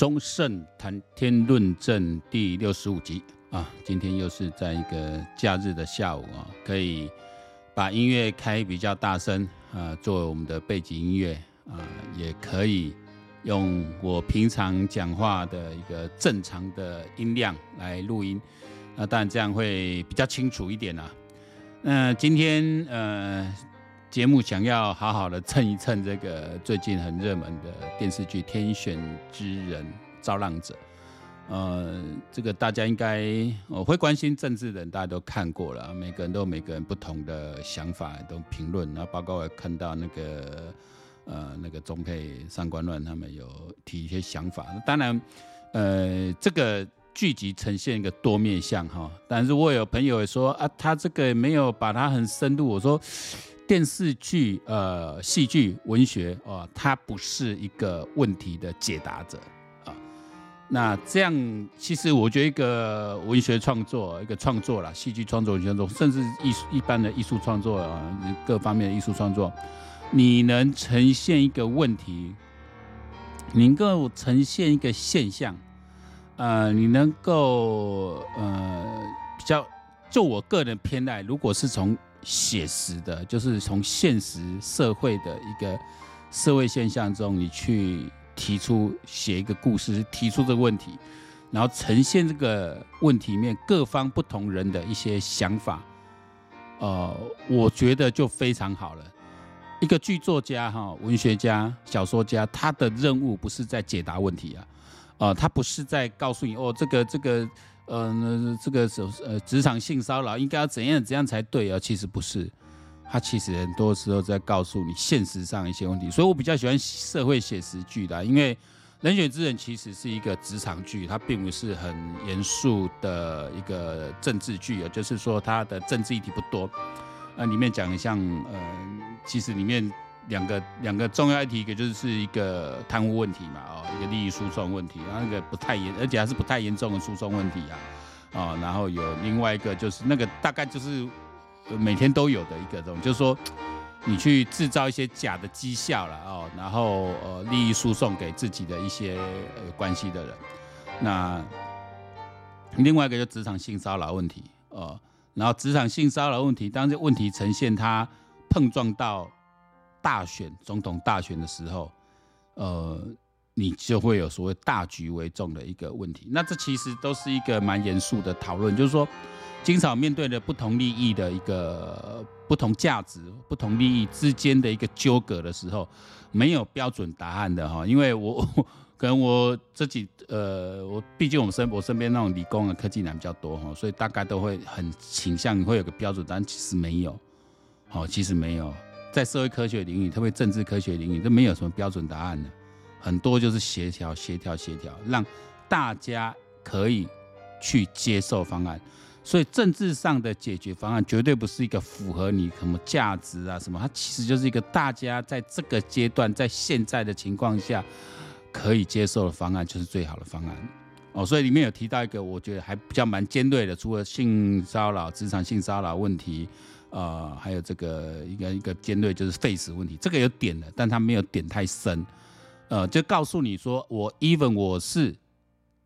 中盛谈天论证第六十五集啊，今天又是在一个假日的下午啊，可以把音乐开比较大声啊，作为我们的背景音乐啊，也可以用我平常讲话的一个正常的音量来录音，那当然这样会比较清楚一点啊。那今天呃。节目想要好好的蹭一蹭这个最近很热门的电视剧《天选之人》造浪者，呃，这个大家应该我会关心政治的人，大家都看过了，每个人都有每个人不同的想法，都评论，然后包括我看到那个呃那个中配上官乱他们有提一些想法，当然，呃，这个剧集呈现一个多面向哈，但是我有朋友也说啊，他这个没有把它很深入，我说。电视剧、呃，戏剧、文学，哦，它不是一个问题的解答者啊。那这样，其实我觉得一个文学创作，一个创作啦，戏剧创作、文学创作，甚至艺术一般的艺术创作啊，各方面的艺术创作，你能呈现一个问题，你能够呈现一个现象，呃，你能够呃比较，就我个人偏爱，如果是从写实的，就是从现实社会的一个社会现象中，你去提出写一个故事，提出这个问题，然后呈现这个问题面各方不同人的一些想法，呃，我觉得就非常好了。一个剧作家哈，文学家、小说家，他的任务不是在解答问题啊，呃，他不是在告诉你哦，这个这个。呃，这个是呃，职场性骚扰应该要怎样怎样才对啊？其实不是，他其实很多时候在告诉你现实上一些问题。所以我比较喜欢社会写实剧的，因为《人选之人》其实是一个职场剧，它并不是很严肃的一个政治剧啊，就是说它的政治议题不多。那里面讲的像呃，其实里面。两个两个重要议题，一个就是一个贪污问题嘛，哦，一个利益输送问题，然后那个不太严，而且还是不太严重的输送问题啊，哦，然后有另外一个就是那个大概就是每天都有的一个这种，就是说你去制造一些假的绩效了哦，然后呃利益输送给自己的一些呃关系的人，那另外一个就职场性骚扰问题哦，然后职场性骚扰问题，当这问题呈现它碰撞到。大选总统大选的时候，呃，你就会有所谓大局为重的一个问题。那这其实都是一个蛮严肃的讨论，就是说，经常面对的不同利益的一个不同价值、不同利益之间的一个纠葛的时候，没有标准答案的哈。因为我可能我自己呃，我毕竟我们身我身边那种理工的科技男比较多哈，所以大概都会很倾向会有个标准答案，其实没有，好，其实没有。在社会科学领域，特别政治科学领域，都没有什么标准答案的，很多就是协调、协调、协调，让大家可以去接受方案。所以政治上的解决方案绝对不是一个符合你什么价值啊什么，它其实就是一个大家在这个阶段、在现在的情况下可以接受的方案，就是最好的方案。哦，所以里面有提到一个，我觉得还比较蛮尖锐的，除了性骚扰、职场性骚扰问题。呃，还有这个一个一个尖锐就是 face 问题，这个有点的，但他没有点太深，呃，就告诉你说，我 even 我是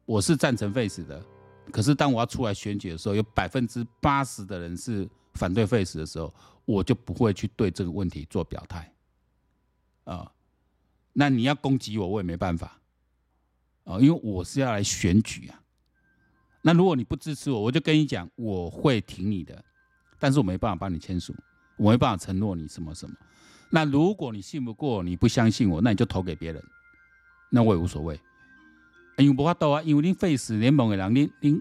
我是赞成 face 的，可是当我要出来选举的时候，有百分之八十的人是反对 face 的时候，我就不会去对这个问题做表态，啊、那你要攻击我，我也没办法，啊、因为我是要来选举啊，那如果你不支持我，我就跟你讲，我会挺你的。但是我没办法帮你签署，我没办法承诺你什么什么。那如果你信不过，你不相信我，那你就投给别人，那我也无所谓。因为无法度啊，因为恁废死联盟的人，恁恁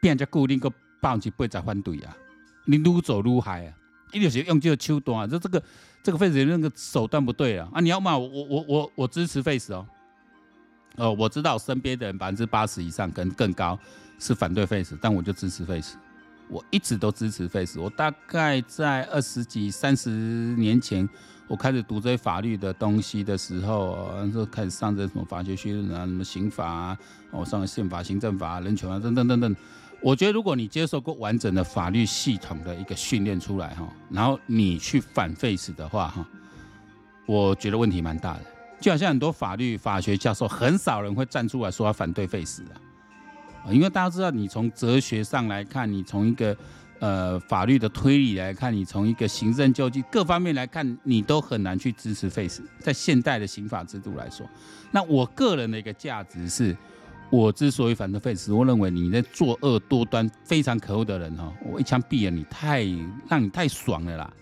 变只固定个百分之八十反对啊，你愈走愈害啊，一定是用这个手段，这这个这个废死那个手段不对啊。啊，你要骂我，我我我我支持 face 哦。哦，我知道身边的人百分之八十以上跟更高是反对 face，，但我就支持 face。我一直都支持 Face。我大概在二十几、三十年前，我开始读这些法律的东西的时候，那时候开始上这什么法学训练啊，什么刑法啊，我上了宪法、行政法、人权啊，等等等等。我觉得，如果你接受过完整的法律系统的一个训练出来哈，然后你去反 Face 的话哈，我觉得问题蛮大的。就好像很多法律法学教授，很少人会站出来说要反对废死啊，因为大家知道，你从哲学上来看，你从一个呃法律的推理来看，你从一个行政救济各方面来看，你都很难去支持废死。在现代的刑法制度来说，那我个人的一个价值是，我之所以反对废死，我认为你在作恶多端、非常可恶的人哈，我一枪毙了你，太让你太爽了啦。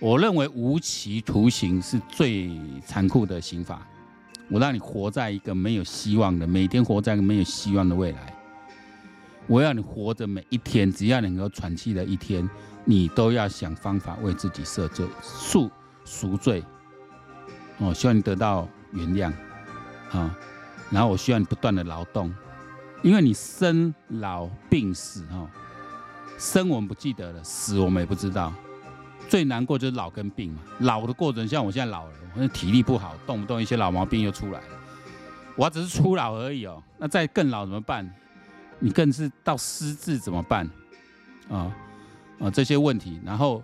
我认为无期徒刑是最残酷的刑罚。我让你活在一个没有希望的，每天活在一个没有希望的未来。我要你活着每一天，只要你能够喘气的一天，你都要想方法为自己赦罪、赎赎罪。哦，希望你得到原谅啊。然后我需要你不断的劳动，因为你生老病死哈，生我们不记得了，死我们也不知道。最难过就是老跟病嘛，老的过程像我现在老了，我体力不好，动不动一些老毛病又出来了。我只是初老而已哦，那再更老怎么办？你更是到失智怎么办？啊啊这些问题，然后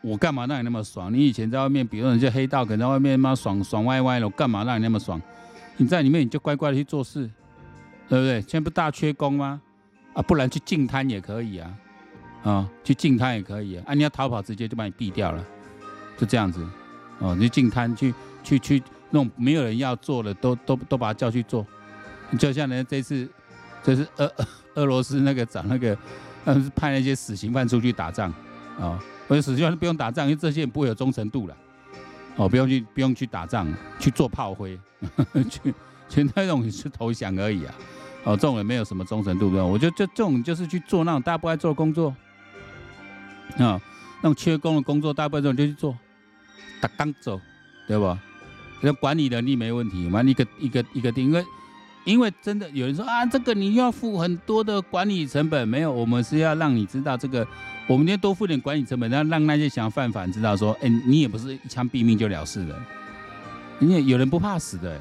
我干嘛让你那么爽？你以前在外面，比如说那些黑道，可能在外面妈爽爽歪歪的，我干嘛让你那么爽？你在里面你就乖乖的去做事，对不对？现在不大缺工吗？啊，不然去净滩也可以啊。啊，去净滩也可以啊！啊你要逃跑，直接就把你毙掉了，就这样子。哦，你去净滩去去去弄没有人要做的，都都都把他叫去做。就像人家这次，这是俄 俄罗斯那个找那个，嗯，派那些死刑犯出去打仗啊。我觉得死刑犯不用打仗，因为这些人不会有忠诚度了。哦，不用去不用去打仗，去做炮灰，去去那种是投降而已啊。哦，这种人没有什么忠诚度的。我觉得就这种就是去做那种大家不爱做的工作。啊，那种缺工的工作，大部分人就去做，打钢走，对吧？那管理能力没问题嘛？一个一个一个定，因为因为真的有人说啊，这个你要付很多的管理成本，没有，我们是要让你知道这个，我们要多付点管理成本，让让那些想要犯法知道说，哎，你也不是一枪毙命就了事了，因为有人不怕死的，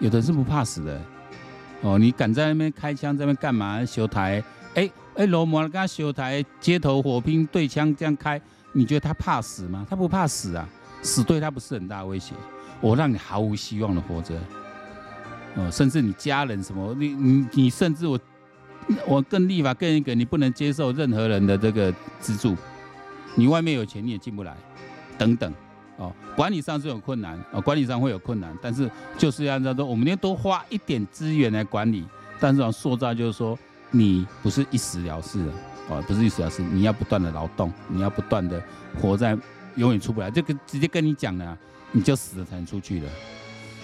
有的是不怕死的，哦，你敢在那边开枪，在那边干嘛？修台，哎。哎，罗摩跟他修台，街头火拼对枪这样开，你觉得他怕死吗？他不怕死啊，死对他不是很大威胁。我让你毫无希望的活着，哦，甚至你家人什么，你你你甚至我我更立法更一个，你不能接受任何人的这个资助，你外面有钱你也进不来，等等，哦，管理上是有困难，哦，管理上会有困难，但是就是要按照说，我们要多花一点资源来管理，但是要塑造就是说。你不是一死了事的哦，不是一死了事，你要不断的劳动，你要不断的活在永远出不来，这个直接跟你讲了，你就死了才能出去了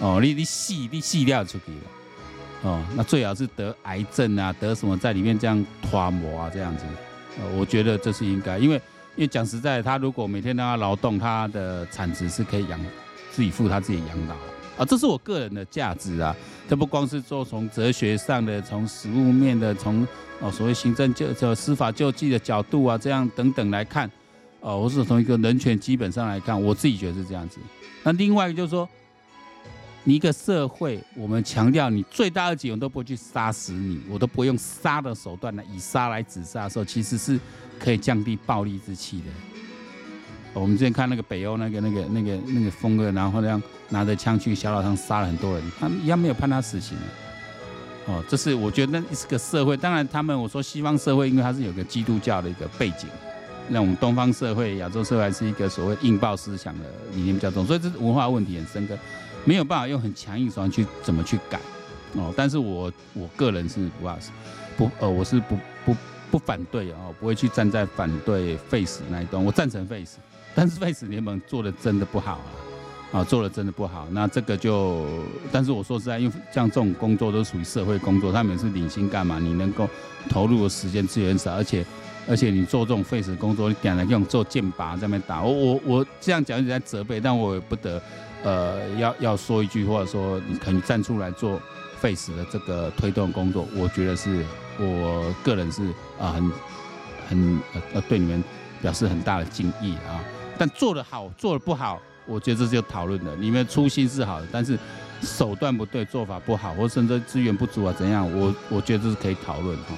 哦，你你死你死掉出去了哦，那最好是得癌症啊，得什么在里面这样拖磨啊这样子，呃，我觉得这是应该，因为因为讲实在，他如果每天让他劳动，他的产值是可以养自己付他自己养老。啊，这是我个人的价值啊！这不光是说从哲学上的，从实物面的，从哦所谓行政救这司法救济的角度啊，这样等等来看，哦，我是从一个人权基本上来看，我自己觉得是这样子。那另外一个就是说，你一个社会，我们强调你最大恶极，我都不会去杀死你，我都不会用杀的手段来以杀来止杀的时候，其实是可以降低暴力之气的。我们之前看那个北欧那个那个那个那个疯哥，然后这样拿着枪去小岛上杀了很多人，他们一样没有判他死刑。哦，这是我觉得那是个社会。当然，他们我说西方社会，因为它是有个基督教的一个背景，那我们东方社会、亚洲社会还是一个所谓印报思想的理念比较重，所以这是文化问题很深刻，没有办法用很强硬手段去怎么去改。哦，但是我我个人是不不呃，我是不不不反对哦，不会去站在反对 Face 那一端，我赞成 Face，。但是 Face 联盟做的真的不好啊，啊，做的真的不好。那这个就，但是我说实在，因为像这种工作都属于社会工作，他们是领薪干嘛？你能够投入的时间资源少，而且而且你做这种废死工作，你点来用做剑拔在那边打。我我我这样讲一直在责备，但我也不得呃要要说一句，或者说你可以站出来做废死的这个推动工作，我觉得是我个人是啊很很呃对你们表示很大的敬意啊。但做得好，做得不好，我觉得这就讨论的。你们初心是好的，但是手段不对，做法不好，或甚至资源不足啊，怎样？我我觉得这是可以讨论哈。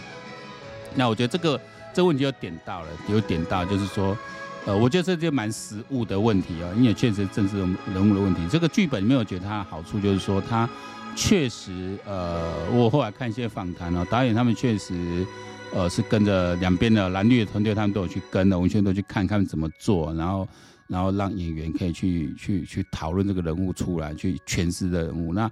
那我觉得这个这问题有点到了，有点到，就是说，呃，我觉得这就蛮实务的问题啊，因为确实政治人物的问题。这个剧本里面，我觉得它的好处就是说，它确实，呃，我后来看一些访谈哦，导演他们确实，呃，是跟着两边的蓝绿的团队，他们都有去跟的，完全都去看看怎么做，然后，然后让演员可以去去去讨论这个人物出来，去诠释的人物。那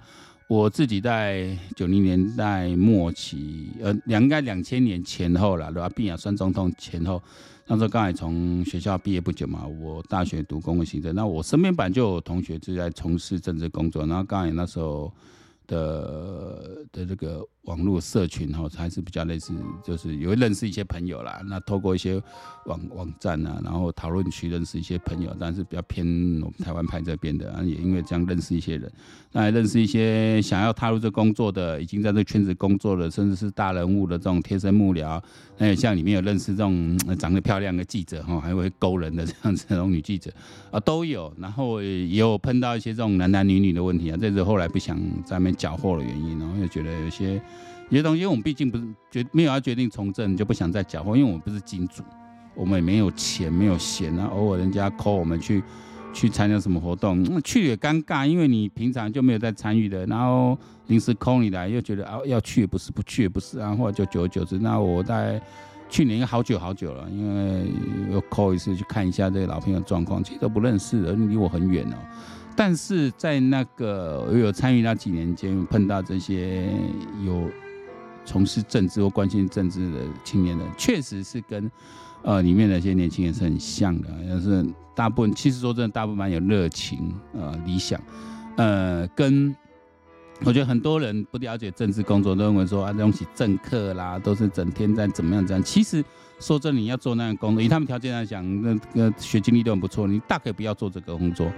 我自己在九零年代末期，呃，两应该两千年前后了，对吧？毕亚孙总统前后。那时候刚才从学校毕业不久嘛，我大学读公共行政，那我身边本来就有同学就在从事政治工作，然后刚才那时候。的的这个网络社群哈，还是比较类似，就是有认识一些朋友啦。那透过一些网网站啊，然后讨论区认识一些朋友，但是比较偏我们台湾派这边的，啊，也因为这样认识一些人，那还认识一些想要踏入这工作的，已经在这圈子工作的，甚至是大人物的这种贴身幕僚。那也像里面有认识这种长得漂亮的记者哈，还会勾人的这样子这种女记者啊都有。然后也有碰到一些这种男男女女的问题啊，这是后来不想在那边。缴获的原因，然后又觉得有些有些东西，因为我们毕竟不是决没有要决定从政，就不想再缴获，因为我们不是金主，我们也没有钱，没有闲啊。偶尔人家 call 我们去去参加什么活动，去也尴尬，因为你平常就没有在参与的，然后临时 call 你来，又觉得啊要去也不是，不去也不是啊，或者就久而久之，那我在去年好久好久了，因为又 call 一次去看一下这个老朋友状况，其实都不认识的，离我很远哦。但是在那个我有参与那几年间，碰到这些有从事政治或关心政治的青年人，确实是跟呃里面的一些年轻人是很像的，就是大部分其实说真的，大部分蛮有热情呃理想，呃跟我觉得很多人不了解政治工作，都认为说啊这东西政客啦，都是整天在怎么样怎样。其实说真的，你要做那样工作，以他们条件来讲，那个学经历都很不错，你大可以不要做这个工作。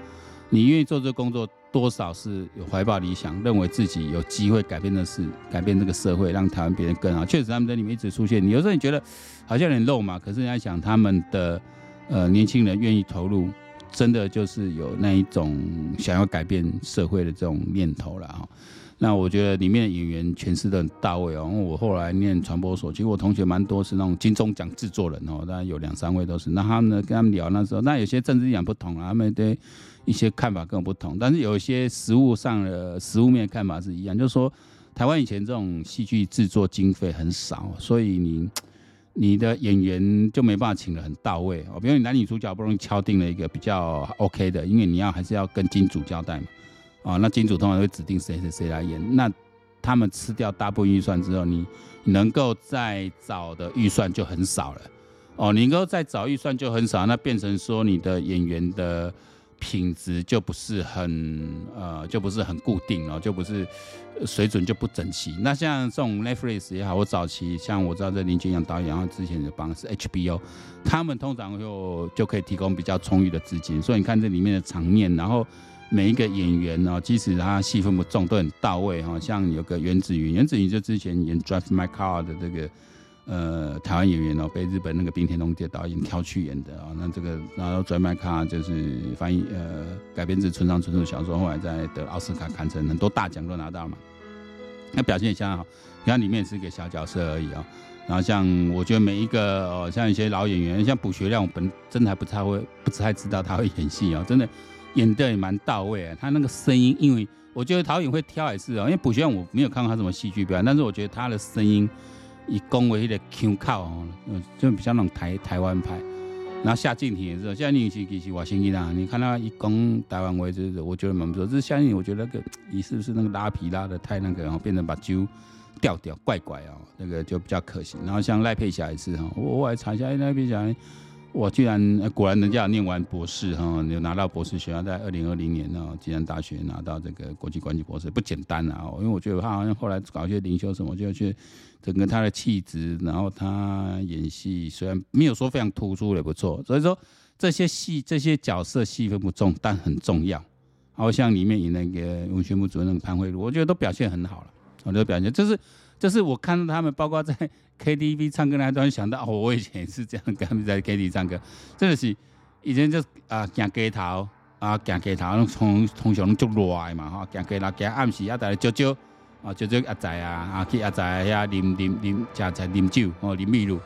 你愿意做这个工作，多少是有怀抱理想，认为自己有机会改变的事，改变这个社会，让台湾变得更好。确实，他们在里面一直出现。你有时候你觉得好像有点肉麻，可是你在想他们的呃年轻人愿意投入，真的就是有那一种想要改变社会的这种念头了哈。那我觉得里面的演员诠释的很到位哦。因为我后来念传播所，其实我同学蛮多是那种金钟奖制作人哦，当然有两三位都是。那他们呢，跟他们聊那时候，那有些政治立场不同啊，他们对。一些看法跟我不同，但是有一些实务上的实务面看法是一样，就是说台湾以前这种戏剧制作经费很少，所以你你的演员就没办法请的很到位哦。比如你男女主角不容易敲定了一个比较 OK 的，因为你要还是要跟金主交代嘛，啊，那金主通常会指定谁谁谁来演，那他们吃掉大部分预算之后，你能够再找的预算就很少了哦，你能够再找预算就很少，那变成说你的演员的。品质就不是很呃，就不是很固定哦，就不是水准就不整齐。那像这种 Netflix 也好，我早期像我知道这林君阳导演，然后之前的帮是 HBO，他们通常就就可以提供比较充裕的资金，所以你看这里面的场面，然后每一个演员哦，即使他戏份不重，都很到位哈。像有个袁子云，袁子云就之前演 Drive My Car 的这个。呃，台湾演员哦，被日本那个冰田龙介导演挑去演的啊、那这个，然后《Drive My Car》就是翻译呃改编自村上春树小说，后来在得奥斯卡堪称很多大奖都拿到嘛。那表现也相当好，你看里面是一个小角色而已啊、哦。然后像我觉得每一个哦，像一些老演员，像卜学亮，我本真的还不太会，不太知道他会演戏哦，真的演的也蛮到位啊。他那个声音，因为我觉得导演会挑也是哦，因为卜学亮我没有看过他什么戏剧表演，但是我觉得他的声音。以讲为迄个腔口哦，就比较那种台台湾派，然后夏靖庭也是，夏靖庭其实我心里啊，你看他一讲台湾话，就是我觉得蛮不错。这是夏靖庭，我觉得那个你是不是那个拉皮拉的太那个，然后变成把揪调调怪怪哦，那个就比较可惜。然后像赖佩霞也是哈，我我来查一下赖佩霞。我居然果然人家念完博士哈，有拿到博士学校，在二零二零年呢，暨南大学拿到这个国际关系博士，不简单啊！因为我觉得他好像后来搞一些灵修什么，就去整个他的气质，然后他演戏虽然没有说非常突出，也不错。所以说这些戏这些角色戏份不重，但很重要。好像里面演那个文学部主任潘慧茹，我觉得都表现很好了。我觉得表现就是。就是我看到他们，包括在 KTV 唱歌那段，想到哦，我以前也是这样跟他们在 KTV 唱歌，真的是以前就啊行街头啊行街头，拢通通常拢足热的嘛吼，行街头行暗时啊，大家招招啊招招阿仔啊啊去阿仔遐啉啉啉，食菜啉酒哦，啉蜜露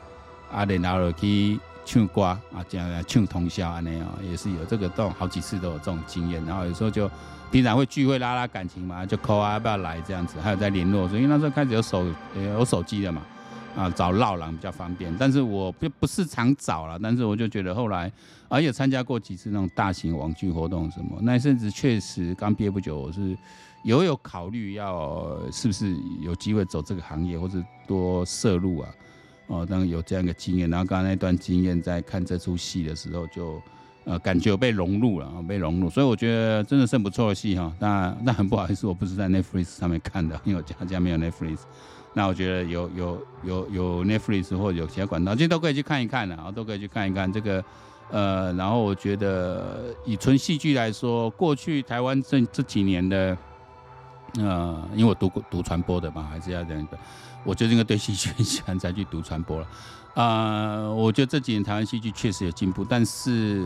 啊，然后就去唱歌啊，这样唱通宵啊那样，也是有这个都好几次都有这种经验。然后有时候就平常会聚会拉拉感情嘛，就 call 啊要不要来这样子，还有在联络，所以那时候开始有手有手机了嘛，啊找绕廊比较方便。但是我不不是常找了，但是我就觉得后来，而且参加过几次那种大型网剧活动什么，那甚至确实刚毕业不久，我是有有考虑要是不是有机会走这个行业，或者多涉入啊。哦，当有这样一个经验，然后刚刚那段经验，在看这出戏的时候就，呃感觉被融入了，被融入，所以我觉得真的是很不错的戏哈。那那很不好意思，我不是在 Netflix 上面看的，因为我家家没有 Netflix。那我觉得有有有有 Netflix 或有其他管道，其实都可以去看一看的啊，都可以去看一看这个呃。然后我觉得以纯戏剧来说，过去台湾这这几年的呃，因为我读过读传播的嘛，还是要这样的。我就应该对戏剧很喜欢，才去读传播了。啊、呃，我觉得这几年台湾戏剧确实有进步，但是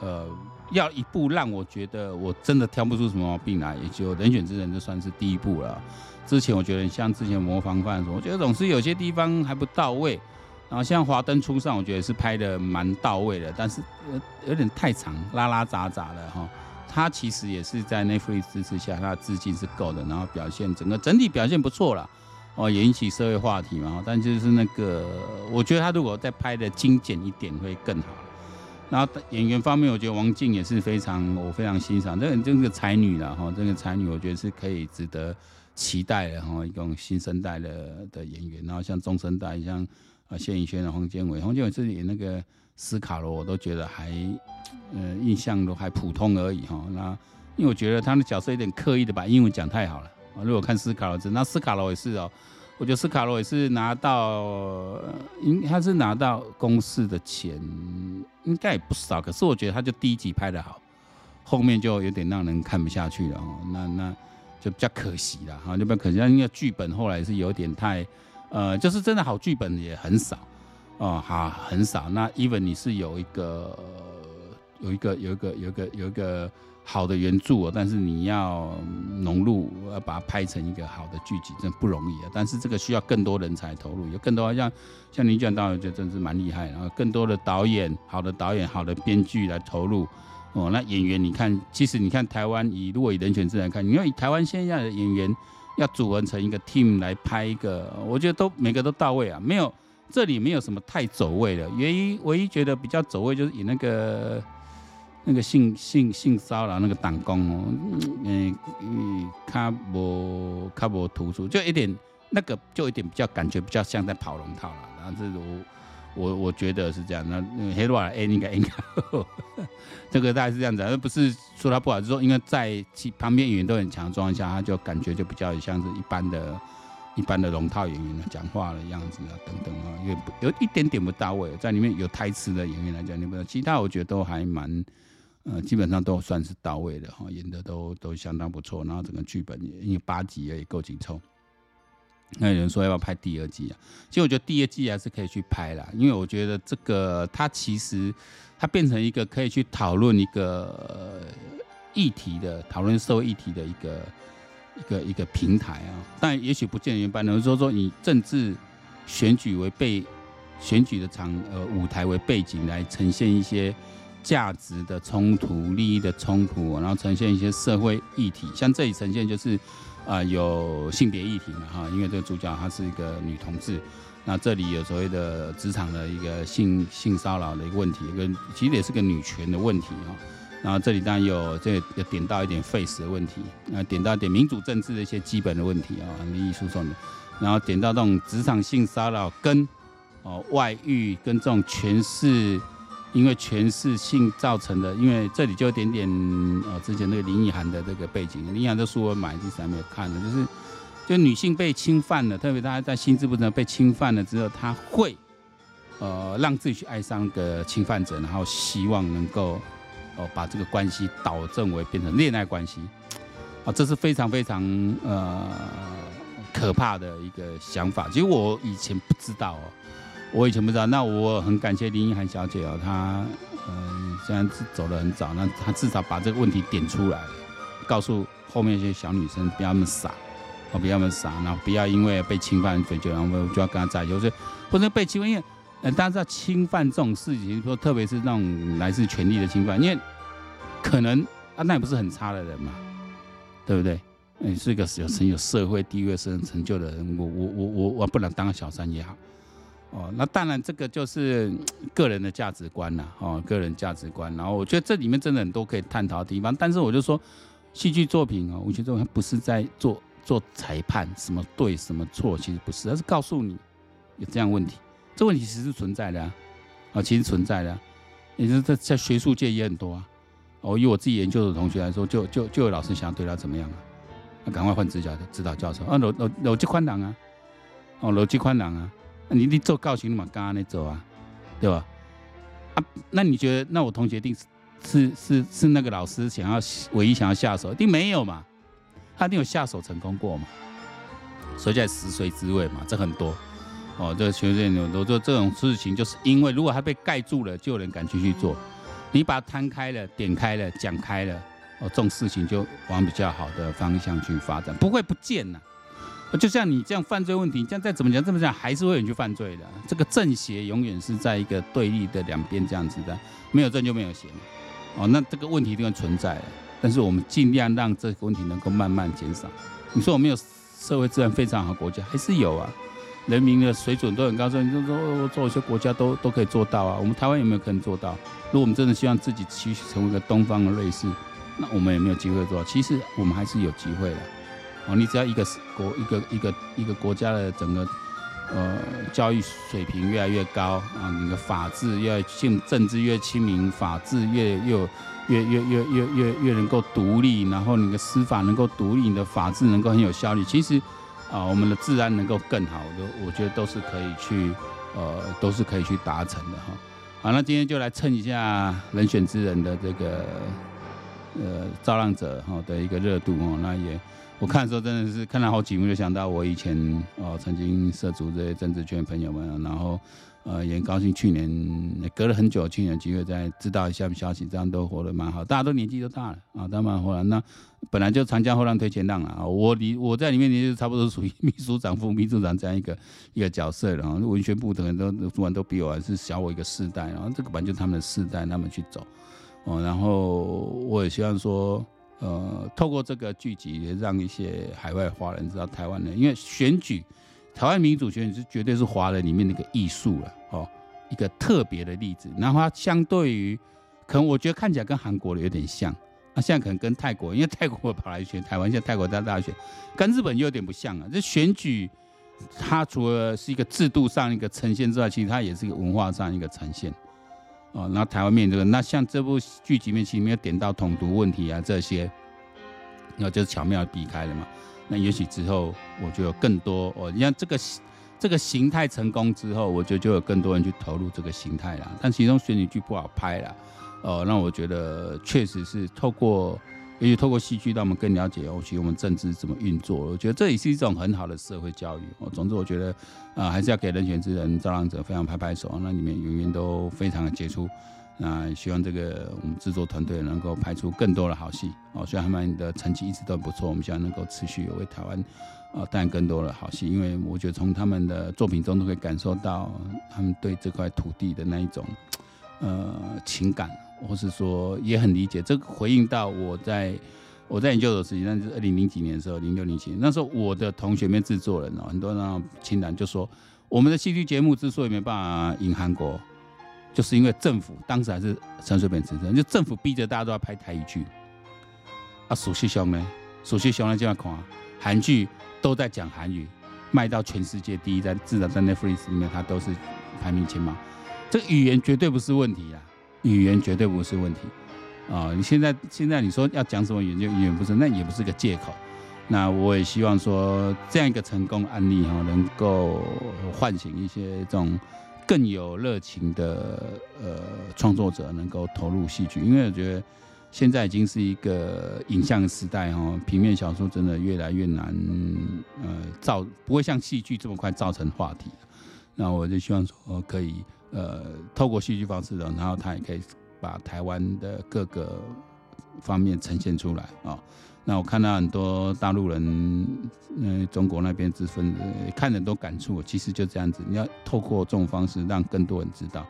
呃，要一部让我觉得我真的挑不出什么毛病来，也就《人选之人》就算是第一部了。之前我觉得像之前模仿犯什么，我觉得总是有些地方还不到位。然后像《华灯初上》，我觉得是拍的蛮到位的，但是有点太长，拉拉杂杂的哈。他其实也是在 Netflix 支持下，他的资金是够的，然后表现整个整体表现不错了。哦，也引起社会话题嘛，但就是那个，我觉得他如果再拍的精简一点会更好。然后演员方面，我觉得王静也是非常，我非常欣赏，这个这个才女了哈，这个才女我觉得是可以值得期待的哈，一种新生代的的演员。然后像中生代，像啊谢盈萱的黄建伟，黄建伟是演那个斯卡罗，我都觉得还呃印象都还普通而已哈。那因为我觉得他的角色有点刻意的把英文讲太好了。如果看斯卡罗兹，那斯卡罗也是哦。我觉得斯卡罗也是拿到，应他是拿到公司的钱，应该也不少。可是我觉得他就第一集拍的好，后面就有点让人看不下去了哦。那那就比较可惜了哈，就比较可惜。因为剧本后来是有点太，呃，就是真的好剧本也很少哦，哈，很少。那 even 你是有一个，有一个，有一个，有一个，有一个。好的原著，但是你要融入，要把它拍成一个好的剧集，真不容易啊！但是这个需要更多人才投入，有更多像像林卷导演，就真是蛮厉害。然后更多的导演，好的导演，好的编剧来投入哦。那演员，你看，其实你看台湾，以如果以人权自然看，你要以台湾现在的演员要组合成一个 team 来拍一个，我觉得都每个都到位啊，没有这里没有什么太走位的。唯一唯一觉得比较走位就是以那个。那个性性性骚扰那个党工哦，嗯嗯，卡无卡无突出，就一点那个就一点比较感觉比较像在跑龙套了。然后这我我我觉得是这样。那黑罗尔 A 应该应该，这个大概是这样子，而不是说他不好，就是说因为在其旁边演员都很强的状况下，他就感觉就比较像是一般的、一般的龙套演员的讲话的样子啊等等啊，因为有一点点不到位，在里面有台词的演员来讲，你不知道，其他我觉得都还蛮。呃，基本上都算是到位的哈，演的都都相当不错，然后整个剧本也因为八集也够紧凑。那有人说要不要拍第二季啊？其实我觉得第二季还是可以去拍啦，因为我觉得这个它其实它变成一个可以去讨论一个议题的讨论社会议题的一个一个一个平台啊。但也许不见得原班人，说说以政治选举为背选举的场呃舞台为背景来呈现一些。价值的冲突、利益的冲突，然后呈现一些社会议题，像这里呈现就是，啊、呃，有性别议题嘛哈，因为这个主角她是一个女同志，那这里有所谓的职场的一个性性骚扰的一个问题，跟其实也是个女权的问题哈，然后这里当然有这个有点到一点 face 的问题，那点到一点民主政治的一些基本的问题啊，利益输送的，然后点到这种职场性骚扰跟哦外遇跟这种权势。因为权势性造成的，因为这里就有点点呃，之前那个林奕涵的这个背景，林奕涵的书我买，其实还没有看的，就是就女性被侵犯了，特别她在心智不正被侵犯了之后，她会呃让自己去爱上个侵犯者，然后希望能够哦把这个关系导正为变成恋爱关系，啊，这是非常非常呃可怕的一个想法。其实我以前不知道哦。我以前不知道，那我很感谢林奕涵小姐哦，她嗯虽然走得很早，那她至少把这个问题点出来，告诉后面一些小女生不要那么傻，哦不要那么傻，然后不要因为被侵犯，就然后就要跟她在一起，或者或者被侵犯，因为呃，大家知道侵犯这种事情，说特别是那种来自权力的侵犯，因为可能啊，那也不是很差的人嘛，对不对？你是一个有很有社会地位、身成就的人，我我我我我不能当个小三也好，哦，那当然这个就是个人的价值观呐，哦，个人价值观。然后我觉得这里面真的很多可以探讨的地方，但是我就说，戏剧作品啊，我觉得它不是在做做裁判，什么对什么错，其实不是，而是告诉你有这样问题。这问题其实是存在的啊，啊，其实存在的，也就是在在学术界也很多啊。哦，以我自己研究的同学来说，就就就有老师想要对他怎么样啊？赶快换指导指导教授啊，逻逻逻辑宽档啊，哦，逻辑宽档啊，你你做告情嘛，刚刚那走啊，对吧？啊，那你觉得那我同学一定是是是是那个老师想要唯一想要下手，一定没有嘛？他一定有下手成功过嘛？所以在食髓知味嘛，这很多。哦，这个学生有我说这种事情，就是因为如果他被盖住了，就有人敢继续做。你把它摊开了、点开了、讲开了，哦，这种事情就往比较好的方向去发展，不会不见呐。就像你这样犯罪问题，这样再怎么讲这么讲，还是会有人去犯罪的。这个正邪永远是在一个对立的两边这样子的，没有正就没有邪。哦，那这个问题一定会存在，但是我们尽量让这个问题能够慢慢减少。你说我们有社会治安非常好国家，还是有啊。人民的水准都很高，所以你就说做一些国家都都可以做到啊。我们台湾有没有可能做到？如果我们真的希望自己继续成为一个东方的瑞士，那我们有没有机会做到。其实我们还是有机会的。哦，你只要一个国一个一个一个国家的整个呃教育水平越来越高啊，你的法治越性政治越亲民，法治越越越越越越越越能够独立，然后你的司法能够独立，你的法治能够很有效率。其实。啊，我们的治安能够更好，我我觉得都是可以去，呃，都是可以去达成的哈。好，那今天就来蹭一下人选之人的这个，呃，造浪者哈的一个热度哦。那也我看的时候真的是看了好几幕，就想到我以前哦曾经涉足这些政治圈朋友们，然后。呃，也很高兴去年隔了很久，去年机会再知道一下消息，这样都活得蛮好，大家都年纪都大了啊，都蛮活了。那本来就长江后浪推前浪啊，我里我在里面也就差不多属于秘书长、副秘书长这样一个一个角色了啊。文宣部的人都主管都比我还是小我一个世代，然后这个本来就他们的世代，他们去走哦。然后我也希望说，呃，透过这个聚集，也让一些海外华人知道台湾人，因为选举。台湾民主选举是绝对是华人里面的一个艺术了哦，一个特别的例子。然后它相对于，可能我觉得看起来跟韩国的有点像，那现在可能跟泰国，因为泰国跑来选台湾，现在泰国在大选，跟日本又有点不像啊。这选举它除了是一个制度上一个呈现之外，其实它也是一个文化上一个呈现哦。那台湾面这个，那像这部剧集面其实没有点到统独问题啊这些，那就巧妙避开了嘛。那也许之后，我就有更多哦。你像这个这个形态成功之后，我觉得就有更多人去投入这个形态了。但其中选举剧不好拍了，哦，那我觉得确实是透过，也许透过戏剧让我们更了解哦，其实我们政治怎么运作。我觉得这也是一种很好的社会教育。哦，总之我觉得啊，还是要给人选之人造浪者非常拍拍手。那里面演员都非常的杰出。那希望这个我们制作团队能够拍出更多的好戏哦，虽然他们的成绩一直都不错，我们希望能够持续为台湾啊带来更多的好戏，因为我觉得从他们的作品中都可以感受到他们对这块土地的那一种呃情感，或是说也很理解。这个回应到我在我在研究所时期，那是二零零几年的时候，零六零七年那时候我的同学们制作人哦，很多人亲谈就说，我们的戏剧节目之所以没办法赢韩国。就是因为政府当时还是陈水扁执政，就政府逼着大家都要拍台语剧。啊，属实上呢，属实上呢这样看，韩剧都在讲韩语，卖到全世界第一，在至少在 Netflix 里面，它都是排名前茅。这个语言绝对不是问题啊，语言绝对不是问题啊。你现在现在你说要讲什么语言，就语言不是，那也不是个借口。那我也希望说这样一个成功案例哈，能够唤醒一些这种。更有热情的呃创作者能够投入戏剧，因为我觉得现在已经是一个影像时代哈，平面小说真的越来越难呃造，不会像戏剧这么快造成话题。那我就希望说可以呃透过戏剧方式的，然后他也可以把台湾的各个方面呈现出来啊。那我看到很多大陆人，嗯，中国那边之分，看人都感触，其实就这样子，你要透过这种方式让更多人知道。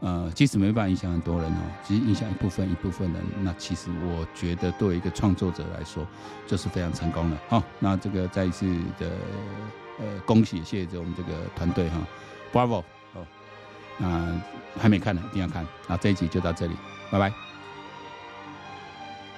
呃，即使没办法影响很多人哦，其实影响一部分一部分人，那其实我觉得对一个创作者来说，就是非常成功的。好，那这个再一次的呃恭喜，谢谢我们这个团队哈，Bravo！那还没看的一定要看。那这一集就到这里，拜拜。